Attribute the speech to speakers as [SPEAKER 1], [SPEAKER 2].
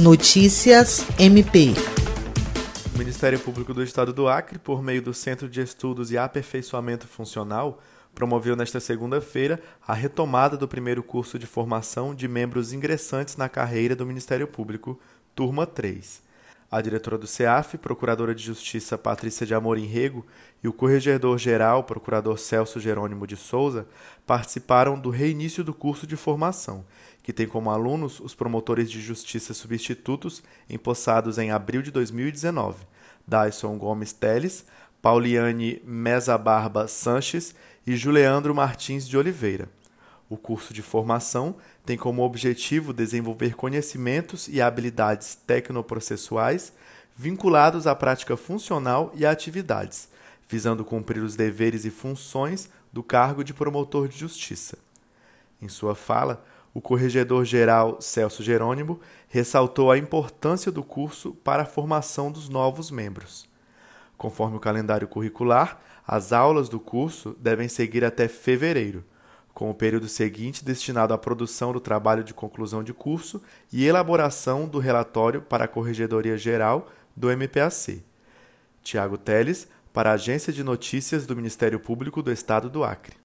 [SPEAKER 1] Notícias MP.
[SPEAKER 2] O Ministério Público do Estado do Acre, por meio do Centro de Estudos e Aperfeiçoamento Funcional, promoveu nesta segunda-feira a retomada do primeiro curso de formação de membros ingressantes na carreira do Ministério Público, turma 3. A diretora do CEAF, Procuradora de Justiça Patrícia de Amorim Rego, e o Corregedor-Geral, Procurador Celso Jerônimo de Souza, participaram do reinício do curso de formação, que tem como alunos os promotores de justiça substitutos empossados em abril de 2019, Dyson Gomes Teles, Pauliane Mesa Barba Sanches e Juliandro Martins de Oliveira. O curso de formação tem como objetivo desenvolver conhecimentos e habilidades tecnoprocessuais vinculados à prática funcional e a atividades, visando cumprir os deveres e funções do cargo de promotor de justiça. Em sua fala, o corregedor-geral Celso Jerônimo ressaltou a importância do curso para a formação dos novos membros. Conforme o calendário curricular, as aulas do curso devem seguir até fevereiro com o período seguinte destinado à produção do trabalho de conclusão de curso e elaboração do relatório para a Corregedoria Geral do MPAC. Tiago Teles, para a Agência de Notícias do Ministério Público do Estado do Acre.